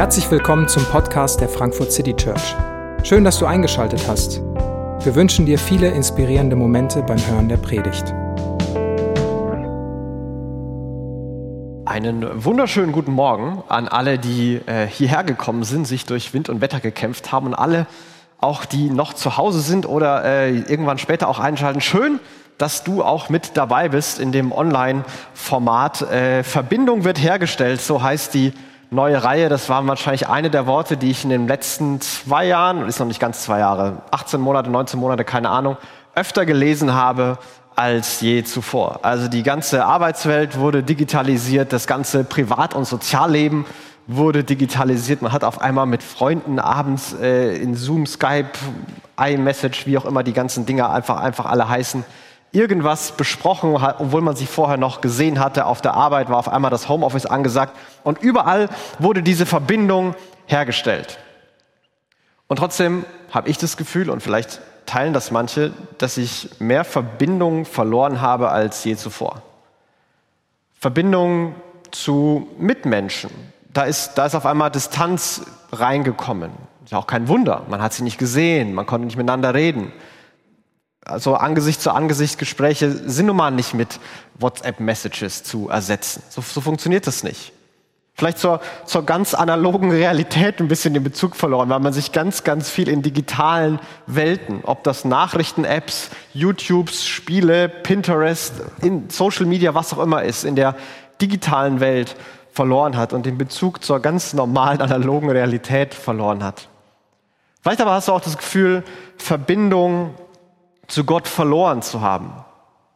Herzlich willkommen zum Podcast der Frankfurt City Church. Schön, dass du eingeschaltet hast. Wir wünschen dir viele inspirierende Momente beim Hören der Predigt. Einen wunderschönen guten Morgen an alle, die äh, hierher gekommen sind, sich durch Wind und Wetter gekämpft haben und alle, auch die noch zu Hause sind oder äh, irgendwann später auch einschalten. Schön, dass du auch mit dabei bist in dem Online-Format. Äh, Verbindung wird hergestellt, so heißt die neue Reihe. Das waren wahrscheinlich eine der Worte, die ich in den letzten zwei Jahren, ist noch nicht ganz zwei Jahre, 18 Monate, 19 Monate, keine Ahnung, öfter gelesen habe als je zuvor. Also die ganze Arbeitswelt wurde digitalisiert, das ganze Privat- und Sozialleben wurde digitalisiert. Man hat auf einmal mit Freunden abends äh, in Zoom, Skype, iMessage, wie auch immer die ganzen Dinge einfach, einfach alle heißen, irgendwas besprochen, obwohl man sich vorher noch gesehen hatte. Auf der Arbeit war auf einmal das Homeoffice angesagt und überall wurde diese Verbindung hergestellt. Und trotzdem habe ich das Gefühl, und vielleicht teilen das manche, dass ich mehr Verbindung verloren habe als je zuvor. Verbindung zu Mitmenschen. Da ist, da ist auf einmal Distanz reingekommen. Ist ja auch kein Wunder. Man hat sie nicht gesehen, man konnte nicht miteinander reden also Angesicht zu Angesicht Gespräche sind nun mal nicht mit WhatsApp-Messages zu ersetzen. So, so, funktioniert das nicht. Vielleicht zur, zur ganz analogen Realität ein bisschen den Bezug verloren, weil man sich ganz, ganz viel in digitalen Welten, ob das Nachrichten-Apps, YouTubes, Spiele, Pinterest, in Social Media, was auch immer ist, in der digitalen Welt verloren hat und den Bezug zur ganz normalen analogen Realität verloren hat. Vielleicht aber hast du auch das Gefühl, Verbindung zu Gott verloren zu haben.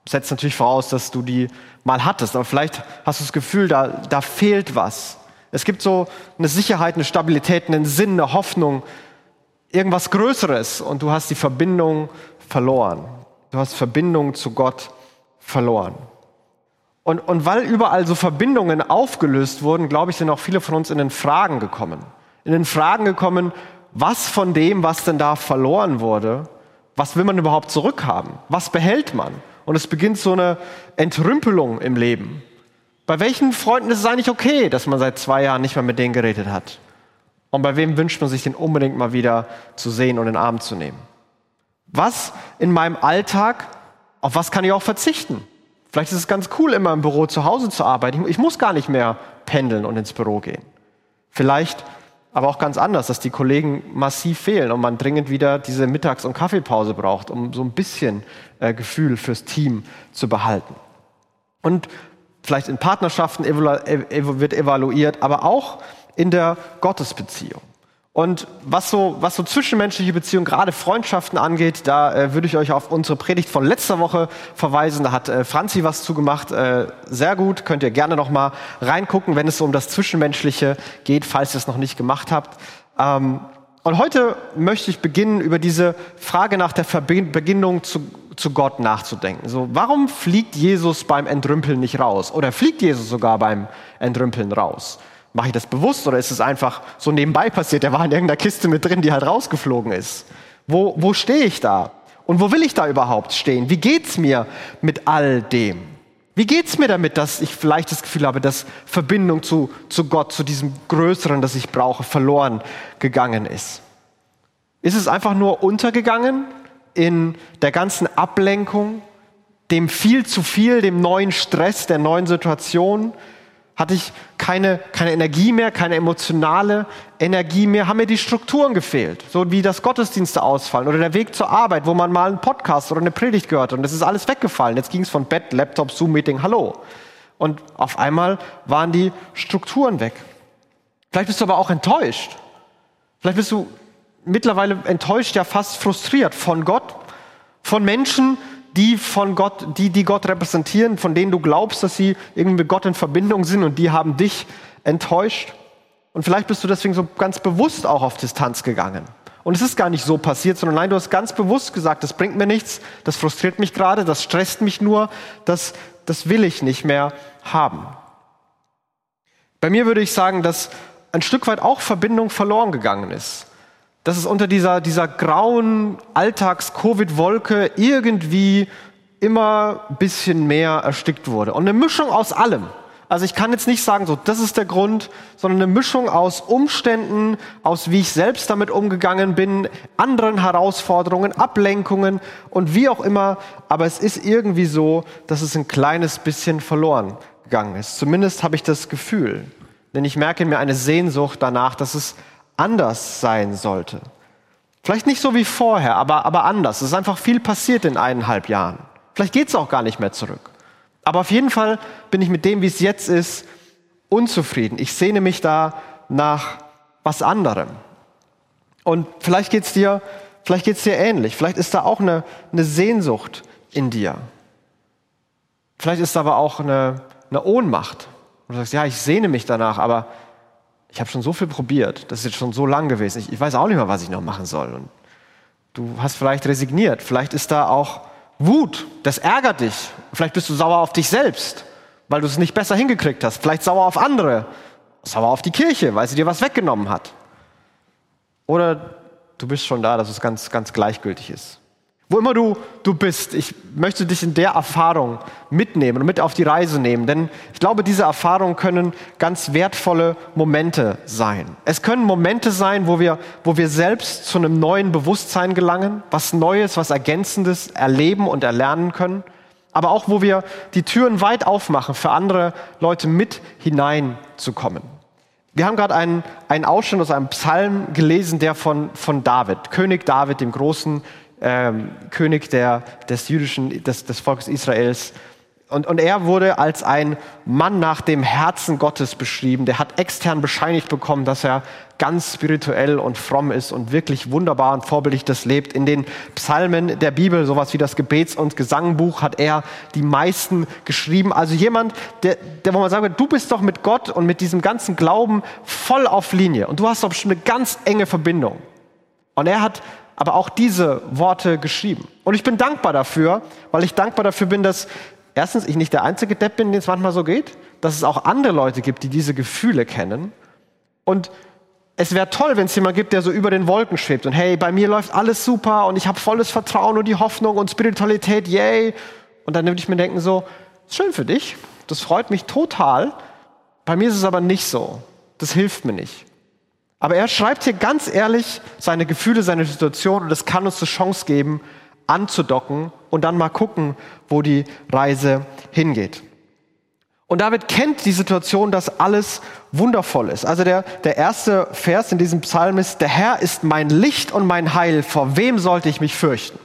Setzt natürlich voraus, dass du die mal hattest, aber vielleicht hast du das Gefühl, da, da fehlt was. Es gibt so eine Sicherheit, eine Stabilität, einen Sinn, eine Hoffnung, irgendwas Größeres und du hast die Verbindung verloren. Du hast Verbindung zu Gott verloren. Und, und weil überall so Verbindungen aufgelöst wurden, glaube ich, sind auch viele von uns in den Fragen gekommen. In den Fragen gekommen, was von dem, was denn da verloren wurde, was will man überhaupt zurückhaben? Was behält man? Und es beginnt so eine Entrümpelung im Leben. Bei welchen Freunden ist es eigentlich okay, dass man seit zwei Jahren nicht mehr mit denen geredet hat? Und bei wem wünscht man sich den unbedingt mal wieder zu sehen und in den Arm zu nehmen? Was in meinem Alltag, auf was kann ich auch verzichten? Vielleicht ist es ganz cool, immer im Büro zu Hause zu arbeiten. Ich muss gar nicht mehr pendeln und ins Büro gehen. Vielleicht aber auch ganz anders, dass die Kollegen massiv fehlen und man dringend wieder diese Mittags- und Kaffeepause braucht, um so ein bisschen äh, Gefühl fürs Team zu behalten. Und vielleicht in Partnerschaften wird evaluiert, aber auch in der Gottesbeziehung. Und was so, was so zwischenmenschliche Beziehungen, gerade Freundschaften angeht, da äh, würde ich euch auf unsere Predigt von letzter Woche verweisen. Da hat äh, Franzi was zugemacht. Äh, sehr gut, könnt ihr gerne noch mal reingucken, wenn es so um das Zwischenmenschliche geht, falls ihr es noch nicht gemacht habt. Ähm, und heute möchte ich beginnen, über diese Frage nach der Verbindung zu, zu Gott nachzudenken. So, warum fliegt Jesus beim Entrümpeln nicht raus? Oder fliegt Jesus sogar beim Entrümpeln raus? Mache ich das bewusst oder ist es einfach so nebenbei passiert? Der war in irgendeiner Kiste mit drin, die halt rausgeflogen ist. Wo, wo stehe ich da? Und wo will ich da überhaupt stehen? Wie geht's mir mit all dem? Wie geht's mir damit, dass ich vielleicht das Gefühl habe, dass Verbindung zu, zu Gott, zu diesem Größeren, das ich brauche, verloren gegangen ist? Ist es einfach nur untergegangen in der ganzen Ablenkung, dem viel zu viel, dem neuen Stress, der neuen Situation, hatte ich keine, keine Energie mehr, keine emotionale Energie mehr, haben mir die Strukturen gefehlt, so wie das Gottesdienste ausfallen oder der Weg zur Arbeit, wo man mal einen Podcast oder eine Predigt gehört hat und das ist alles weggefallen. Jetzt ging es von Bett, Laptop, Zoom-Meeting, Hallo. Und auf einmal waren die Strukturen weg. Vielleicht bist du aber auch enttäuscht. Vielleicht bist du mittlerweile enttäuscht, ja fast frustriert von Gott, von Menschen, die von Gott, die, die Gott repräsentieren, von denen du glaubst, dass sie irgendwie mit Gott in Verbindung sind und die haben dich enttäuscht. Und vielleicht bist du deswegen so ganz bewusst auch auf Distanz gegangen. Und es ist gar nicht so passiert, sondern nein, du hast ganz bewusst gesagt, das bringt mir nichts, das frustriert mich gerade, das stresst mich nur, das, das will ich nicht mehr haben. Bei mir würde ich sagen, dass ein Stück weit auch Verbindung verloren gegangen ist dass es unter dieser, dieser grauen Alltags-Covid-Wolke irgendwie immer ein bisschen mehr erstickt wurde. Und eine Mischung aus allem. Also ich kann jetzt nicht sagen, so, das ist der Grund, sondern eine Mischung aus Umständen, aus wie ich selbst damit umgegangen bin, anderen Herausforderungen, Ablenkungen und wie auch immer. Aber es ist irgendwie so, dass es ein kleines bisschen verloren gegangen ist. Zumindest habe ich das Gefühl. Denn ich merke mir eine Sehnsucht danach, dass es anders sein sollte. Vielleicht nicht so wie vorher, aber, aber anders. Es ist einfach viel passiert in eineinhalb Jahren. Vielleicht geht es auch gar nicht mehr zurück. Aber auf jeden Fall bin ich mit dem, wie es jetzt ist, unzufrieden. Ich sehne mich da nach was anderem. Und vielleicht geht es dir, vielleicht geht's dir ähnlich. Vielleicht ist da auch eine, eine Sehnsucht in dir. Vielleicht ist da aber auch eine, eine Ohnmacht. Und du sagst, ja, ich sehne mich danach, aber ich habe schon so viel probiert. Das ist jetzt schon so lang gewesen. Ich, ich weiß auch nicht mehr, was ich noch machen soll. Und du hast vielleicht resigniert. Vielleicht ist da auch Wut, das ärgert dich. Vielleicht bist du sauer auf dich selbst, weil du es nicht besser hingekriegt hast. Vielleicht sauer auf andere, sauer auf die Kirche, weil sie dir was weggenommen hat. Oder du bist schon da, dass es ganz, ganz gleichgültig ist. Wo immer du, du bist, ich möchte dich in der Erfahrung mitnehmen und mit auf die Reise nehmen, denn ich glaube, diese Erfahrungen können ganz wertvolle Momente sein. Es können Momente sein, wo wir, wo wir selbst zu einem neuen Bewusstsein gelangen, was Neues, was Ergänzendes erleben und erlernen können, aber auch, wo wir die Türen weit aufmachen, für andere Leute mit hineinzukommen. Wir haben gerade einen, einen Ausschnitt aus einem Psalm gelesen, der von, von David, König David, dem großen ähm, König der, des jüdischen, des, des Volkes Israels. Und, und er wurde als ein Mann nach dem Herzen Gottes beschrieben. Der hat extern bescheinigt bekommen, dass er ganz spirituell und fromm ist und wirklich wunderbar und vorbildlich das lebt. In den Psalmen der Bibel, sowas wie das Gebets- und Gesangbuch, hat er die meisten geschrieben. Also jemand, der, der wo man sagen du bist doch mit Gott und mit diesem ganzen Glauben voll auf Linie. Und du hast doch bestimmt eine ganz enge Verbindung. Und er hat aber auch diese Worte geschrieben. Und ich bin dankbar dafür, weil ich dankbar dafür bin, dass erstens ich nicht der einzige Depp bin, dem es manchmal so geht, dass es auch andere Leute gibt, die diese Gefühle kennen. Und es wäre toll, wenn es jemand gibt, der so über den Wolken schwebt und hey, bei mir läuft alles super und ich habe volles Vertrauen und die Hoffnung und Spiritualität, yay. Und dann würde ich mir denken so, schön für dich, das freut mich total. Bei mir ist es aber nicht so. Das hilft mir nicht. Aber er schreibt hier ganz ehrlich seine Gefühle, seine Situation und es kann uns eine Chance geben, anzudocken und dann mal gucken, wo die Reise hingeht. Und David kennt die Situation, dass alles wundervoll ist. Also der, der erste Vers in diesem Psalm ist, der Herr ist mein Licht und mein Heil, vor wem sollte ich mich fürchten?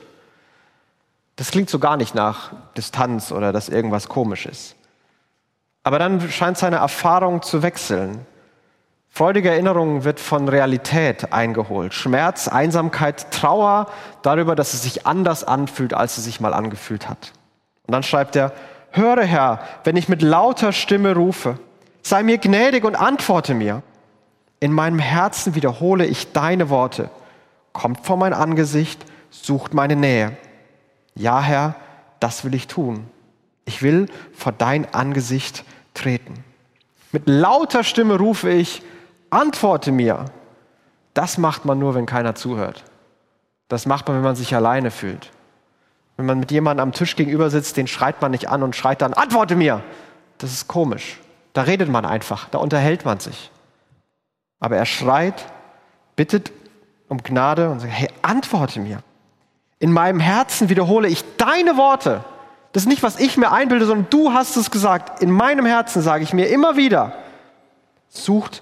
Das klingt so gar nicht nach Distanz oder dass irgendwas komisch ist. Aber dann scheint seine Erfahrung zu wechseln. Freudige Erinnerung wird von Realität eingeholt. Schmerz, Einsamkeit, Trauer darüber, dass es sich anders anfühlt, als es sich mal angefühlt hat. Und dann schreibt er, höre Herr, wenn ich mit lauter Stimme rufe, sei mir gnädig und antworte mir. In meinem Herzen wiederhole ich deine Worte. Kommt vor mein Angesicht, sucht meine Nähe. Ja, Herr, das will ich tun. Ich will vor dein Angesicht treten. Mit lauter Stimme rufe ich, antworte mir. Das macht man nur, wenn keiner zuhört. Das macht man, wenn man sich alleine fühlt. Wenn man mit jemandem am Tisch gegenüber sitzt, den schreit man nicht an und schreit dann, antworte mir. Das ist komisch. Da redet man einfach, da unterhält man sich. Aber er schreit, bittet um Gnade und sagt, hey, antworte mir. In meinem Herzen wiederhole ich deine Worte. Das ist nicht, was ich mir einbilde, sondern du hast es gesagt. In meinem Herzen sage ich mir immer wieder, sucht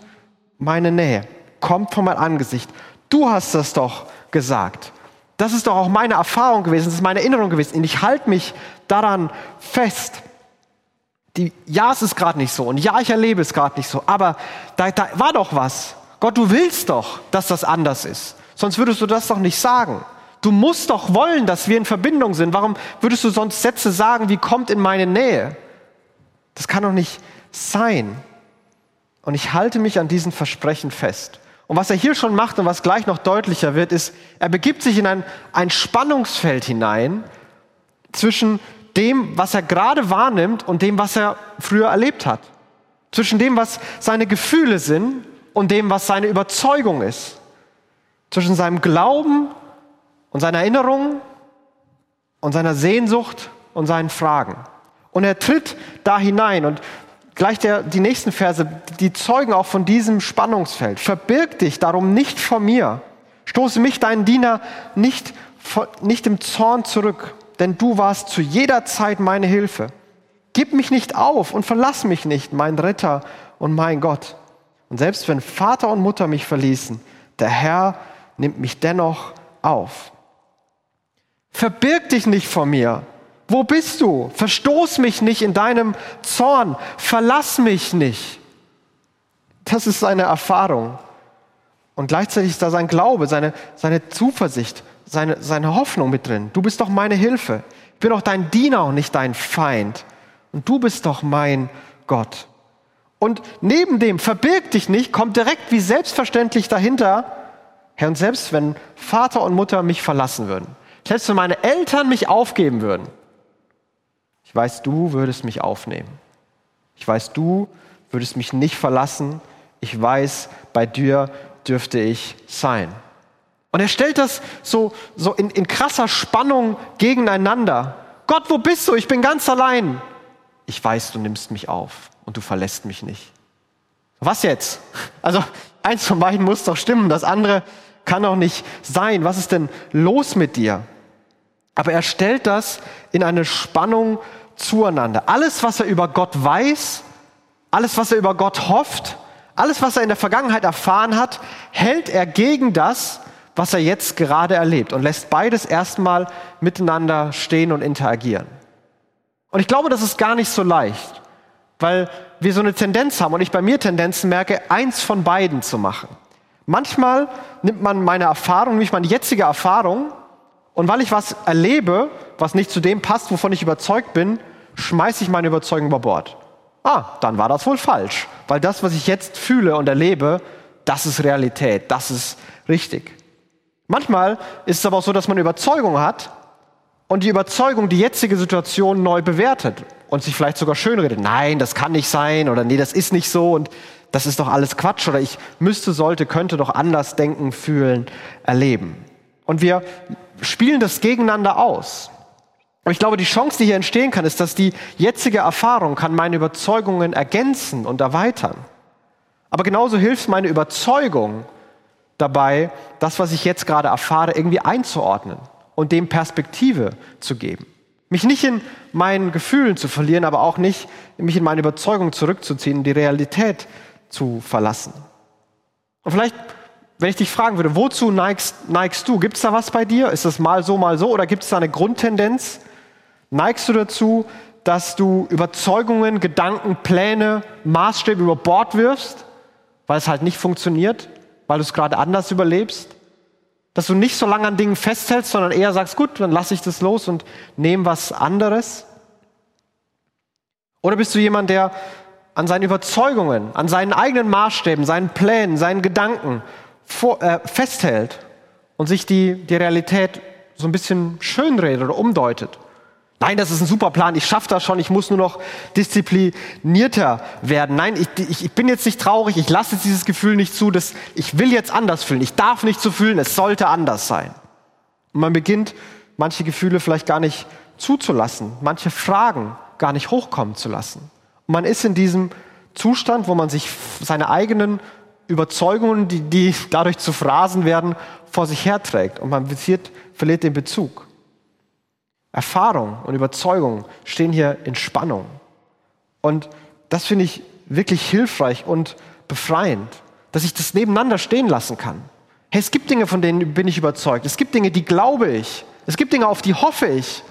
meine Nähe, kommt vor mein Angesicht. Du hast das doch gesagt. Das ist doch auch meine Erfahrung gewesen, das ist meine Erinnerung gewesen. Und ich halte mich daran fest. Die, ja, es ist gerade nicht so und ja, ich erlebe es gerade nicht so, aber da, da war doch was. Gott, du willst doch, dass das anders ist. Sonst würdest du das doch nicht sagen. Du musst doch wollen, dass wir in Verbindung sind. Warum würdest du sonst Sätze sagen, wie kommt in meine Nähe? Das kann doch nicht sein. Und ich halte mich an diesen Versprechen fest. Und was er hier schon macht und was gleich noch deutlicher wird, ist, er begibt sich in ein, ein Spannungsfeld hinein zwischen dem, was er gerade wahrnimmt und dem, was er früher erlebt hat. Zwischen dem, was seine Gefühle sind und dem, was seine Überzeugung ist. Zwischen seinem Glauben und seiner Erinnerung und seiner Sehnsucht und seinen Fragen. Und er tritt da hinein und gleich der, die nächsten Verse, die zeugen auch von diesem Spannungsfeld. Verbirg dich darum nicht vor mir. Stoße mich, deinen Diener, nicht, nicht im Zorn zurück, denn du warst zu jeder Zeit meine Hilfe. Gib mich nicht auf und verlass mich nicht, mein Ritter und mein Gott. Und selbst wenn Vater und Mutter mich verließen, der Herr nimmt mich dennoch auf. Verbirg dich nicht vor mir. Wo bist du? Verstoß mich nicht in deinem Zorn. Verlass mich nicht. Das ist seine Erfahrung. Und gleichzeitig ist da sein Glaube, seine, seine Zuversicht, seine, seine Hoffnung mit drin. Du bist doch meine Hilfe. Ich bin doch dein Diener und nicht dein Feind. Und du bist doch mein Gott. Und neben dem verbirg dich nicht, kommt direkt wie selbstverständlich dahinter, Herr, und selbst wenn Vater und Mutter mich verlassen würden, selbst wenn meine Eltern mich aufgeben würden, weiß, du würdest mich aufnehmen. Ich weiß, du würdest mich nicht verlassen. Ich weiß, bei dir dürfte ich sein. Und er stellt das so, so in, in krasser Spannung gegeneinander. Gott, wo bist du? Ich bin ganz allein. Ich weiß, du nimmst mich auf und du verlässt mich nicht. Was jetzt? Also eins von beiden muss doch stimmen, das andere kann doch nicht sein. Was ist denn los mit dir? Aber er stellt das in eine Spannung zueinander. Alles, was er über Gott weiß, alles, was er über Gott hofft, alles, was er in der Vergangenheit erfahren hat, hält er gegen das, was er jetzt gerade erlebt und lässt beides erstmal miteinander stehen und interagieren. Und ich glaube, das ist gar nicht so leicht, weil wir so eine Tendenz haben und ich bei mir Tendenzen merke, eins von beiden zu machen. Manchmal nimmt man meine Erfahrung, nämlich meine jetzige Erfahrung, und weil ich was erlebe, was nicht zu dem passt, wovon ich überzeugt bin, schmeiße ich meine Überzeugung über Bord. Ah, dann war das wohl falsch, weil das, was ich jetzt fühle und erlebe, das ist Realität, das ist richtig. Manchmal ist es aber auch so, dass man Überzeugung hat und die Überzeugung die jetzige Situation neu bewertet und sich vielleicht sogar schönredet. Nein, das kann nicht sein oder nee, das ist nicht so und das ist doch alles Quatsch oder ich müsste, sollte, könnte doch anders denken, fühlen, erleben. Und wir spielen das gegeneinander aus. Und ich glaube, die Chance, die hier entstehen kann, ist, dass die jetzige Erfahrung kann meine Überzeugungen ergänzen und erweitern. Aber genauso hilft meine Überzeugung dabei, das, was ich jetzt gerade erfahre, irgendwie einzuordnen und dem Perspektive zu geben. Mich nicht in meinen Gefühlen zu verlieren, aber auch nicht mich in meine Überzeugung zurückzuziehen, die Realität zu verlassen. Und vielleicht, wenn ich dich fragen würde, wozu neigst, neigst du? Gibt es da was bei dir? Ist das mal so, mal so? Oder gibt es da eine Grundtendenz? Neigst du dazu, dass du Überzeugungen, Gedanken, Pläne, Maßstäbe über Bord wirfst, weil es halt nicht funktioniert, weil du es gerade anders überlebst? Dass du nicht so lange an Dingen festhältst, sondern eher sagst, gut, dann lasse ich das los und nehme was anderes? Oder bist du jemand, der an seinen Überzeugungen, an seinen eigenen Maßstäben, seinen Plänen, seinen Gedanken vor, äh, festhält und sich die, die Realität so ein bisschen schönredet oder umdeutet. Nein, das ist ein super Plan, ich schaffe das schon, ich muss nur noch disziplinierter werden. Nein, ich, ich, ich bin jetzt nicht traurig, ich lasse jetzt dieses Gefühl nicht zu, dass ich will jetzt anders fühlen, ich darf nicht so fühlen, es sollte anders sein. Und man beginnt, manche Gefühle vielleicht gar nicht zuzulassen, manche Fragen gar nicht hochkommen zu lassen. Und man ist in diesem Zustand, wo man sich seine eigenen Überzeugungen, die, die dadurch zu Phrasen werden, vor sich herträgt und man verliert, verliert den Bezug. Erfahrung und Überzeugung stehen hier in Spannung. Und das finde ich wirklich hilfreich und befreiend, dass ich das nebeneinander stehen lassen kann. Hey, es gibt Dinge, von denen bin ich überzeugt. Es gibt Dinge, die glaube ich. Es gibt Dinge, auf die hoffe ich.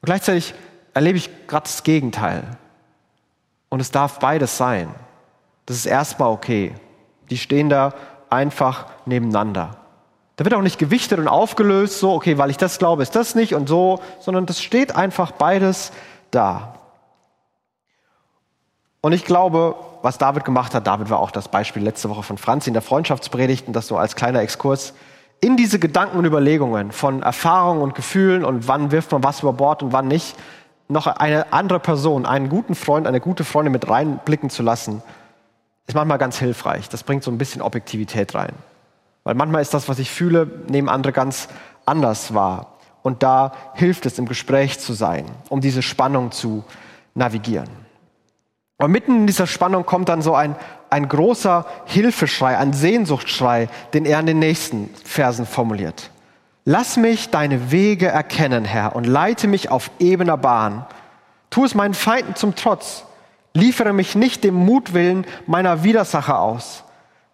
Und gleichzeitig erlebe ich gerade das Gegenteil. Und es darf beides sein. Das ist erstmal okay. Die stehen da einfach nebeneinander. Da wird auch nicht gewichtet und aufgelöst, so, okay, weil ich das glaube, ist das nicht und so, sondern das steht einfach beides da. Und ich glaube, was David gemacht hat, David war auch das Beispiel letzte Woche von Franz in der Freundschaftspredigt und das so als kleiner Exkurs, in diese Gedanken und Überlegungen von Erfahrungen und Gefühlen und wann wirft man was über Bord und wann nicht, noch eine andere Person, einen guten Freund, eine gute Freundin mit reinblicken zu lassen, ist manchmal ganz hilfreich. Das bringt so ein bisschen Objektivität rein. Weil manchmal ist das, was ich fühle, nehmen andere ganz anders wahr. Und da hilft es, im Gespräch zu sein, um diese Spannung zu navigieren. Und mitten in dieser Spannung kommt dann so ein, ein großer Hilfeschrei, ein Sehnsuchtschrei, den er in den nächsten Versen formuliert. Lass mich deine Wege erkennen, Herr, und leite mich auf ebener Bahn. Tu es meinen Feinden zum Trotz. Liefere mich nicht dem Mutwillen meiner Widersacher aus,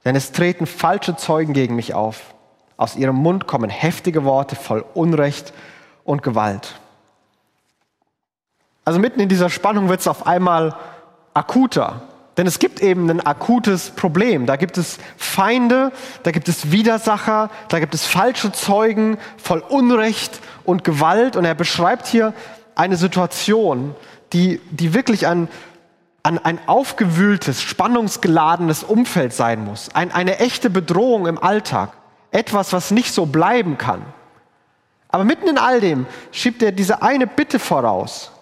denn es treten falsche Zeugen gegen mich auf. Aus ihrem Mund kommen heftige Worte voll Unrecht und Gewalt. Also mitten in dieser Spannung wird es auf einmal akuter. Denn es gibt eben ein akutes Problem. Da gibt es Feinde, da gibt es Widersacher, da gibt es falsche Zeugen voll Unrecht und Gewalt. Und er beschreibt hier eine Situation, die, die wirklich ein, ein, ein aufgewühltes, spannungsgeladenes Umfeld sein muss. Ein, eine echte Bedrohung im Alltag. Etwas, was nicht so bleiben kann. Aber mitten in all dem schiebt er diese eine Bitte voraus.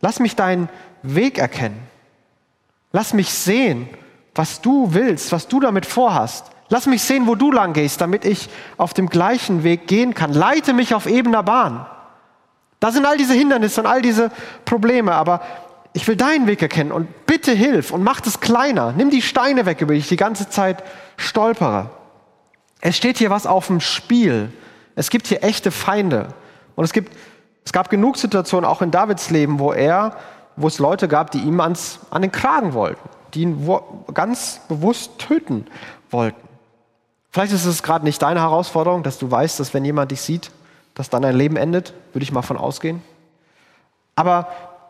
Lass mich deinen Weg erkennen. Lass mich sehen, was du willst, was du damit vorhast. Lass mich sehen, wo du lang gehst, damit ich auf dem gleichen Weg gehen kann. Leite mich auf ebener Bahn. Da sind all diese Hindernisse und all diese Probleme, aber ich will deinen Weg erkennen und bitte hilf und mach es kleiner. Nimm die Steine weg, über die ich die ganze Zeit stolpere. Es steht hier was auf dem Spiel. Es gibt hier echte Feinde. Und es gibt, es gab genug Situationen auch in Davids Leben, wo er wo es Leute gab, die ihm ans, an den Kragen wollten, die ihn ganz bewusst töten wollten. Vielleicht ist es gerade nicht deine Herausforderung, dass du weißt, dass wenn jemand dich sieht, dass dann dein Leben endet, würde ich mal von ausgehen. Aber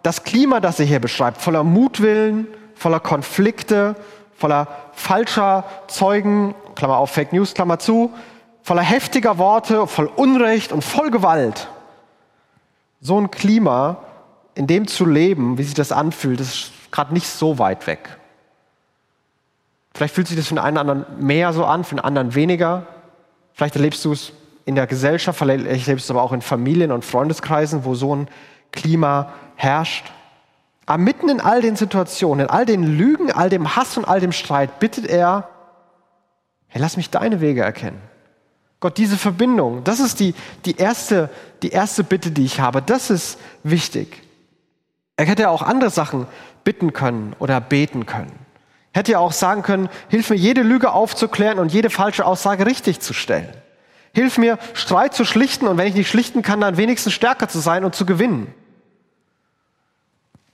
das Klima, das er hier beschreibt, voller Mutwillen, voller Konflikte, voller falscher Zeugen, Klammer auf Fake News, Klammer zu, voller heftiger Worte, voll Unrecht und voll Gewalt. So ein Klima in dem zu leben, wie sich das anfühlt, ist gerade nicht so weit weg. Vielleicht fühlt sich das für den einen anderen mehr so an, für den anderen weniger. Vielleicht erlebst du es in der Gesellschaft, vielleicht erlebst du es aber auch in Familien und Freundeskreisen, wo so ein Klima herrscht. Aber mitten in all den Situationen, in all den Lügen, all dem Hass und all dem Streit bittet er, hey, lass mich deine Wege erkennen. Gott, diese Verbindung, das ist die, die, erste, die erste Bitte, die ich habe. Das ist wichtig. Er hätte auch andere Sachen bitten können oder beten können. Hätte ja auch sagen können, hilf mir jede Lüge aufzuklären und jede falsche Aussage richtig zu stellen. Hilf mir, Streit zu schlichten und wenn ich nicht schlichten kann, dann wenigstens stärker zu sein und zu gewinnen.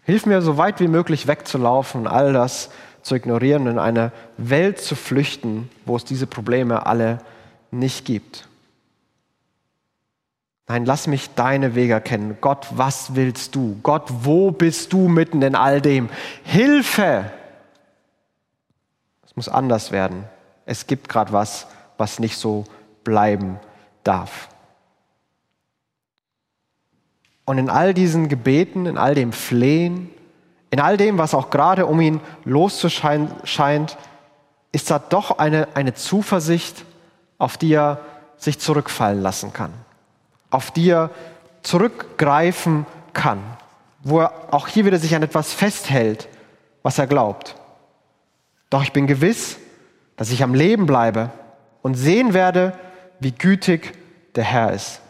Hilf mir, so weit wie möglich wegzulaufen und all das zu ignorieren in eine Welt zu flüchten, wo es diese Probleme alle nicht gibt. Nein, lass mich deine Wege erkennen. Gott, was willst du? Gott, wo bist du mitten in all dem? Hilfe! Es muss anders werden. Es gibt gerade was, was nicht so bleiben darf. Und in all diesen Gebeten, in all dem Flehen, in all dem, was auch gerade um ihn loszuscheinen scheint, ist da doch eine, eine Zuversicht, auf die er sich zurückfallen lassen kann auf die er zurückgreifen kann, wo er auch hier wieder sich an etwas festhält, was er glaubt. Doch ich bin gewiss, dass ich am Leben bleibe und sehen werde, wie gütig der Herr ist.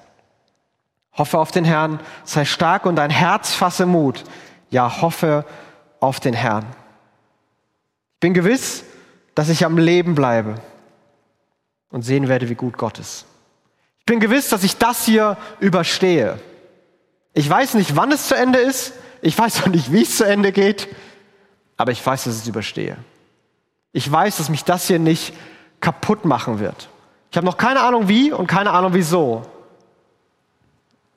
Hoffe auf den Herrn, sei stark und dein Herz fasse Mut. Ja, hoffe auf den Herrn. Ich bin gewiss, dass ich am Leben bleibe und sehen werde, wie gut Gott ist. Ich bin gewiss, dass ich das hier überstehe. Ich weiß nicht, wann es zu Ende ist. Ich weiß auch nicht, wie es zu Ende geht. Aber ich weiß, dass ich es überstehe. Ich weiß, dass mich das hier nicht kaputt machen wird. Ich habe noch keine Ahnung wie und keine Ahnung wieso.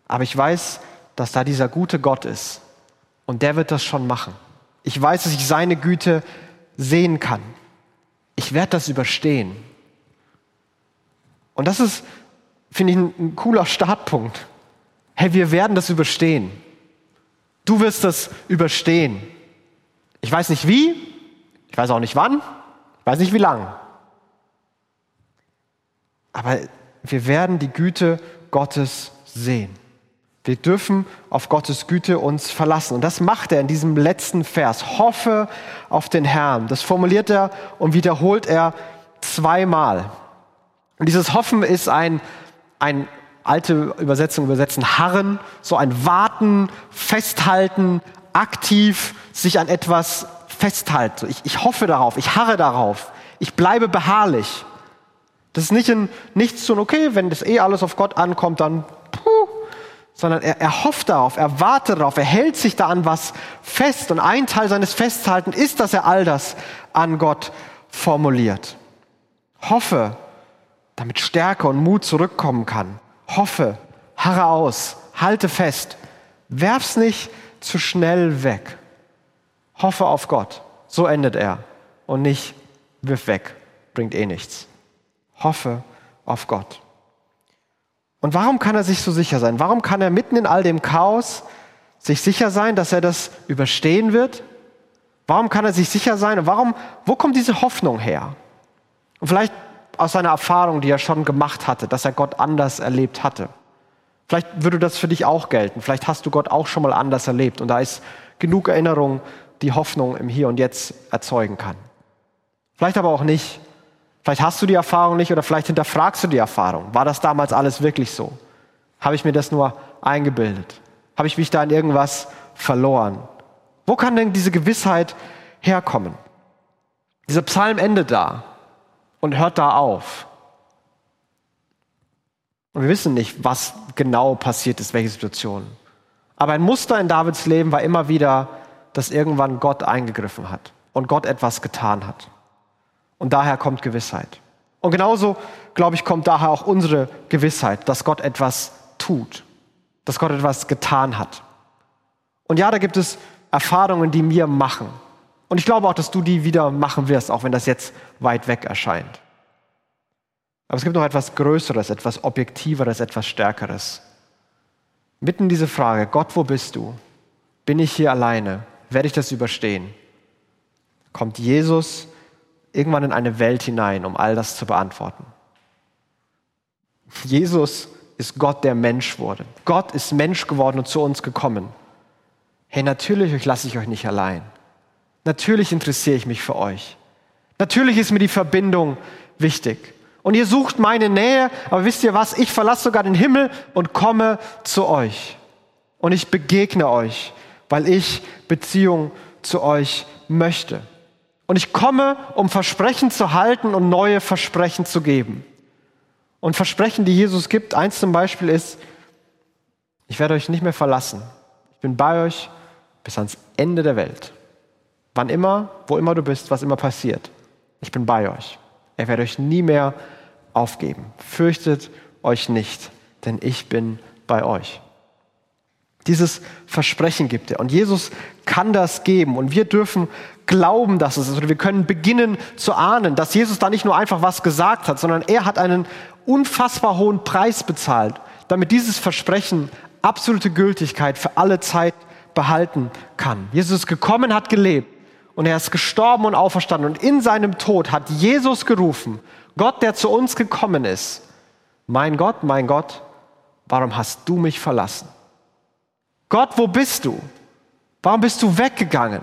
Aber ich weiß, dass da dieser gute Gott ist. Und der wird das schon machen. Ich weiß, dass ich seine Güte sehen kann. Ich werde das überstehen. Und das ist finde ich ein, cooler Startpunkt. Hey, wir werden das überstehen. Du wirst das überstehen. Ich weiß nicht wie, ich weiß auch nicht wann, ich weiß nicht wie lang. Aber wir werden die Güte Gottes sehen. Wir dürfen auf Gottes Güte uns verlassen. Und das macht er in diesem letzten Vers. Hoffe auf den Herrn. Das formuliert er und wiederholt er zweimal. Und dieses Hoffen ist ein ein alte Übersetzung übersetzen harren, so ein warten, festhalten, aktiv sich an etwas festhalte. Ich, ich hoffe darauf, ich harre darauf, ich bleibe beharrlich. Das ist nicht ein Nichtstun, okay, wenn das eh alles auf Gott ankommt, dann sondern er, er hofft darauf, er wartet darauf, er hält sich da an was fest. Und ein Teil seines Festhalten ist, dass er all das an Gott formuliert. Hoffe, damit Stärke und Mut zurückkommen kann. Hoffe, harre aus, halte fest, werf's nicht zu schnell weg. Hoffe auf Gott. So endet er. Und nicht wirf weg, bringt eh nichts. Hoffe auf Gott. Und warum kann er sich so sicher sein? Warum kann er mitten in all dem Chaos sich sicher sein, dass er das überstehen wird? Warum kann er sich sicher sein? Und warum, wo kommt diese Hoffnung her? Und vielleicht aus seiner Erfahrung, die er schon gemacht hatte, dass er Gott anders erlebt hatte. Vielleicht würde das für dich auch gelten. Vielleicht hast du Gott auch schon mal anders erlebt. Und da ist genug Erinnerung, die Hoffnung im Hier und Jetzt erzeugen kann. Vielleicht aber auch nicht. Vielleicht hast du die Erfahrung nicht oder vielleicht hinterfragst du die Erfahrung. War das damals alles wirklich so? Habe ich mir das nur eingebildet? Habe ich mich da in irgendwas verloren? Wo kann denn diese Gewissheit herkommen? Dieser Psalm endet da und hört da auf. Und wir wissen nicht, was genau passiert ist, welche Situation. Aber ein Muster in Davids Leben war immer wieder, dass irgendwann Gott eingegriffen hat und Gott etwas getan hat. Und daher kommt Gewissheit. Und genauso, glaube ich, kommt daher auch unsere Gewissheit, dass Gott etwas tut, dass Gott etwas getan hat. Und ja, da gibt es Erfahrungen, die mir machen. Und ich glaube auch, dass du die wieder machen wirst, auch wenn das jetzt weit weg erscheint. Aber es gibt noch etwas Größeres, etwas Objektiveres, etwas Stärkeres. Mitten diese Frage, Gott, wo bist du? Bin ich hier alleine? Werde ich das überstehen? Kommt Jesus irgendwann in eine Welt hinein, um all das zu beantworten. Jesus ist Gott, der Mensch wurde. Gott ist Mensch geworden und zu uns gekommen. Hey, natürlich lasse ich euch nicht allein. Natürlich interessiere ich mich für euch. Natürlich ist mir die Verbindung wichtig. Und ihr sucht meine Nähe, aber wisst ihr was? Ich verlasse sogar den Himmel und komme zu euch. Und ich begegne euch, weil ich Beziehung zu euch möchte. Und ich komme, um Versprechen zu halten und neue Versprechen zu geben. Und Versprechen, die Jesus gibt, eins zum Beispiel ist, ich werde euch nicht mehr verlassen. Ich bin bei euch bis ans Ende der Welt. Wann immer, wo immer du bist, was immer passiert. Ich bin bei euch. Er werde euch nie mehr aufgeben. Fürchtet euch nicht, denn ich bin bei euch. Dieses Versprechen gibt er. Und Jesus kann das geben. Und wir dürfen glauben, dass es ist. Oder wir können beginnen zu ahnen, dass Jesus da nicht nur einfach was gesagt hat, sondern er hat einen unfassbar hohen Preis bezahlt, damit dieses Versprechen absolute Gültigkeit für alle Zeit behalten kann. Jesus ist gekommen, hat gelebt und er ist gestorben und auferstanden. Und in seinem Tod hat Jesus gerufen, Gott, der zu uns gekommen ist, mein Gott, mein Gott, warum hast du mich verlassen? Gott, wo bist du? Warum bist du weggegangen?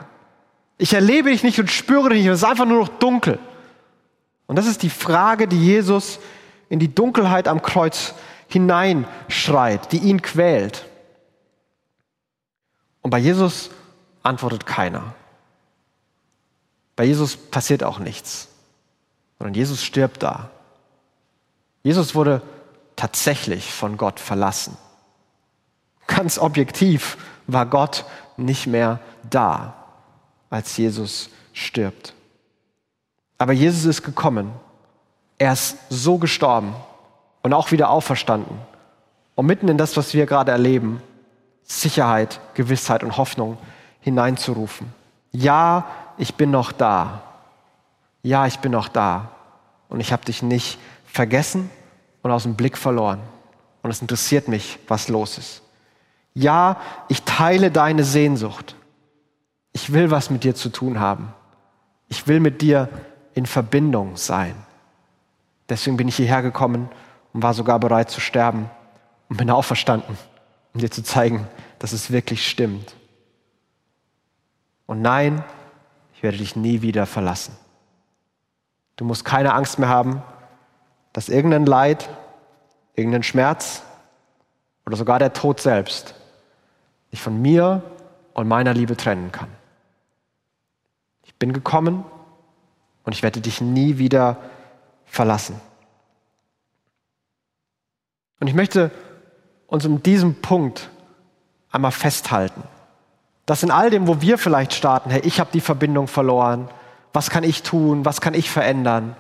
Ich erlebe dich nicht und spüre dich nicht, es ist einfach nur noch dunkel. Und das ist die Frage, die Jesus in die Dunkelheit am Kreuz hineinschreit, die ihn quält. Und bei Jesus antwortet keiner. Bei Jesus passiert auch nichts, sondern Jesus stirbt da. Jesus wurde tatsächlich von Gott verlassen. Ganz objektiv war Gott nicht mehr da als Jesus stirbt. Aber Jesus ist gekommen. Er ist so gestorben und auch wieder auferstanden. Um mitten in das, was wir gerade erleben, Sicherheit, Gewissheit und Hoffnung hineinzurufen. Ja, ich bin noch da. Ja, ich bin noch da. Und ich habe dich nicht vergessen und aus dem Blick verloren. Und es interessiert mich, was los ist. Ja, ich teile deine Sehnsucht ich will was mit dir zu tun haben. Ich will mit dir in Verbindung sein. Deswegen bin ich hierher gekommen und war sogar bereit zu sterben und bin auferstanden, um dir zu zeigen, dass es wirklich stimmt. Und nein, ich werde dich nie wieder verlassen. Du musst keine Angst mehr haben, dass irgendein Leid, irgendein Schmerz oder sogar der Tod selbst dich von mir und meiner Liebe trennen kann. Bin gekommen und ich werde dich nie wieder verlassen. Und ich möchte uns um diesen Punkt einmal festhalten. Dass in all dem, wo wir vielleicht starten, hey, ich habe die Verbindung verloren, was kann ich tun, was kann ich verändern,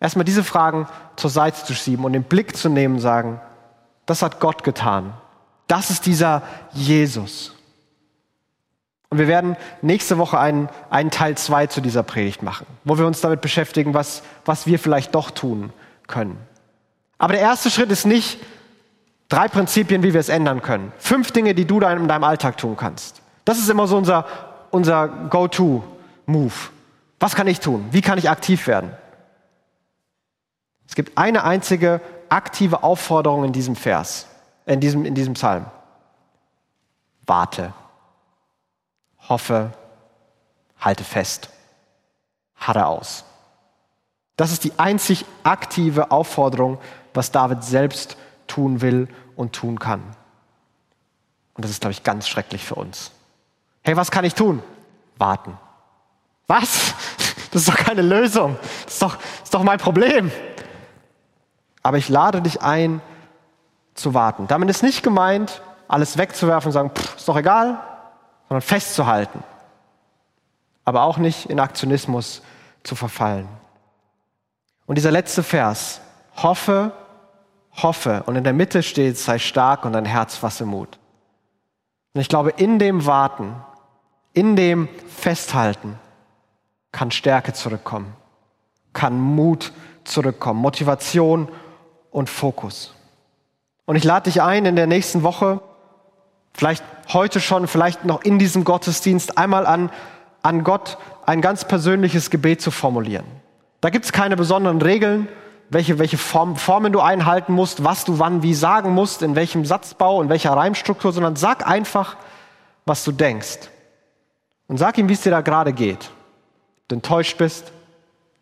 erstmal diese Fragen zur Seite zu schieben und den Blick zu nehmen sagen, das hat Gott getan. Das ist dieser Jesus. Und wir werden nächste Woche einen, einen Teil zwei zu dieser Predigt machen, wo wir uns damit beschäftigen, was, was wir vielleicht doch tun können. Aber der erste Schritt ist nicht drei Prinzipien, wie wir es ändern können. Fünf Dinge, die du in deinem Alltag tun kannst. Das ist immer so unser, unser Go-To-Move. Was kann ich tun? Wie kann ich aktiv werden? Es gibt eine einzige aktive Aufforderung in diesem Vers, in diesem, in diesem Psalm. Warte hoffe, halte fest, harre aus. Das ist die einzig aktive Aufforderung, was David selbst tun will und tun kann. Und das ist, glaube ich, ganz schrecklich für uns. Hey, was kann ich tun? Warten. Was? Das ist doch keine Lösung. Das ist doch, das ist doch mein Problem. Aber ich lade dich ein, zu warten. Damit ist nicht gemeint, alles wegzuwerfen und sagen, pff, ist doch egal, sondern festzuhalten, aber auch nicht in Aktionismus zu verfallen. Und dieser letzte Vers, hoffe, hoffe, und in der Mitte steht, sei stark und dein Herz fasse Mut. Und ich glaube, in dem Warten, in dem Festhalten kann Stärke zurückkommen, kann Mut zurückkommen, Motivation und Fokus. Und ich lade dich ein, in der nächsten Woche vielleicht heute schon, vielleicht noch in diesem Gottesdienst einmal an, an Gott ein ganz persönliches Gebet zu formulieren. Da gibt es keine besonderen Regeln, welche, welche Form, Formen du einhalten musst, was du wann wie sagen musst, in welchem Satzbau, in welcher Reimstruktur, sondern sag einfach, was du denkst. Und sag ihm, wie es dir da gerade geht. Ob du enttäuscht bist,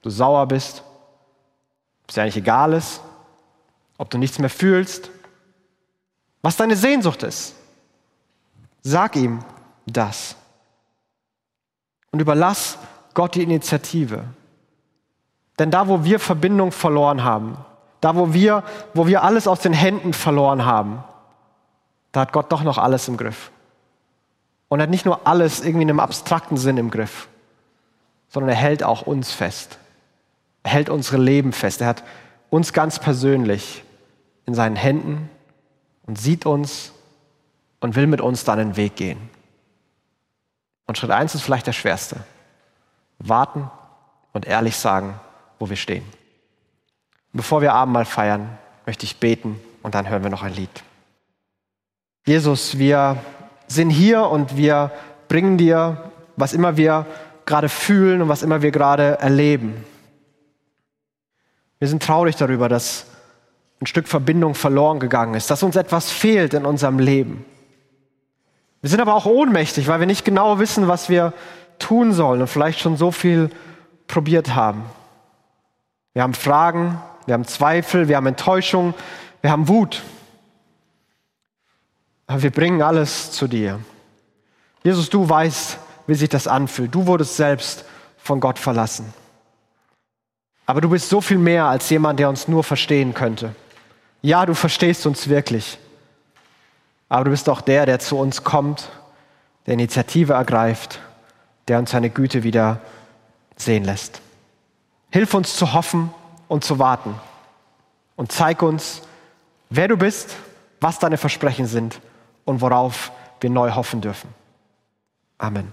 du sauer bist, ob es dir eigentlich egal ist, ob du nichts mehr fühlst, was deine Sehnsucht ist. Sag ihm das. Und überlass Gott die Initiative. Denn da, wo wir Verbindung verloren haben, da, wo wir, wo wir alles aus den Händen verloren haben, da hat Gott doch noch alles im Griff. Und er hat nicht nur alles irgendwie in einem abstrakten Sinn im Griff, sondern er hält auch uns fest. Er hält unsere Leben fest. Er hat uns ganz persönlich in seinen Händen und sieht uns und will mit uns dann den Weg gehen. Und Schritt eins ist vielleicht der schwerste. Warten und ehrlich sagen, wo wir stehen. Bevor wir Abendmahl feiern, möchte ich beten und dann hören wir noch ein Lied. Jesus, wir sind hier und wir bringen dir, was immer wir gerade fühlen und was immer wir gerade erleben. Wir sind traurig darüber, dass ein Stück Verbindung verloren gegangen ist, dass uns etwas fehlt in unserem Leben. Wir sind aber auch ohnmächtig, weil wir nicht genau wissen, was wir tun sollen und vielleicht schon so viel probiert haben. Wir haben Fragen, wir haben Zweifel, wir haben Enttäuschung, wir haben Wut. Aber wir bringen alles zu dir. Jesus, du weißt, wie sich das anfühlt. Du wurdest selbst von Gott verlassen. Aber du bist so viel mehr als jemand, der uns nur verstehen könnte. Ja, du verstehst uns wirklich. Aber du bist auch der, der zu uns kommt, der Initiative ergreift, der uns seine Güte wieder sehen lässt. Hilf uns zu hoffen und zu warten. Und zeig uns, wer du bist, was deine Versprechen sind und worauf wir neu hoffen dürfen. Amen.